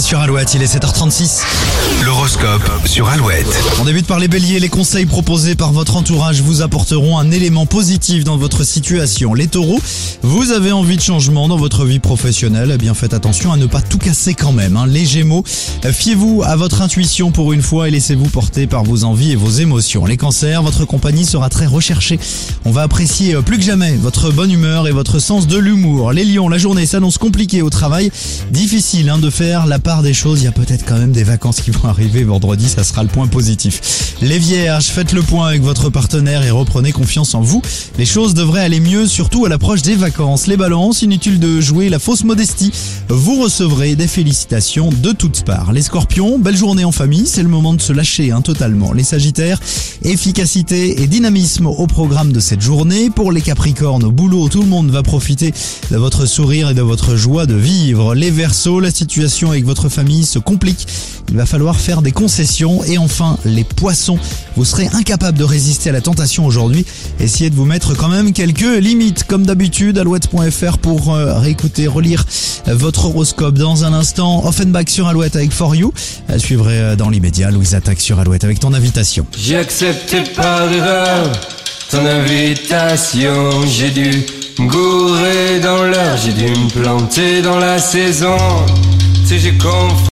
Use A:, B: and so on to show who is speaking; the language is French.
A: Sur Alouette, il est 7h36.
B: L'horoscope sur Alouette.
A: On débute par les béliers. Les conseils proposés par votre entourage vous apporteront un élément positif dans votre situation. Les taureaux, vous avez envie de changement dans votre vie professionnelle. Eh bien, faites attention à ne pas tout casser quand même. hein. Les gémeaux, fiez-vous à votre intuition pour une fois et laissez-vous porter par vos envies et vos émotions. Les cancers, votre compagnie sera très recherchée. On va apprécier euh, plus que jamais votre bonne humeur et votre sens de l'humour. Les lions, la journée s'annonce compliquée au travail. Difficile hein, de faire la part des choses. Il y a peut-être quand même des vacances qui vont arriver vendredi. Ça sera le point positif. Les vierges, faites le point avec votre partenaire et reprenez confiance en vous. Les choses devraient aller mieux, surtout à l'approche des vacances. Les balances, inutile de jouer la fausse modestie. Vous recevrez des félicitations de toutes parts. Les scorpions, belle journée en famille. C'est le moment de se lâcher hein, totalement. Les sagittaires, efficacité et dynamisme au programme de cette journée. Pour les capricornes, au boulot, tout le monde va profiter de votre sourire et de votre joie de vivre. Les versos, la situation avec votre famille se complique. Il va falloir faire des concessions. Et enfin, les poissons, vous serez incapable de résister à la tentation aujourd'hui. Essayez de vous mettre quand même quelques limites. Comme d'habitude, alouette.fr pour euh, réécouter, relire votre horoscope dans un instant. Offenbach sur Alouette avec For You. À suivre euh, dans l'immédiat, Louise Attaque sur Alouette avec ton invitation.
C: J'ai accepté par erreur ton invitation. J'ai dû me gourer dans l'heure, j'ai dû me planter dans la saison. Tu sais, j'ai confiance.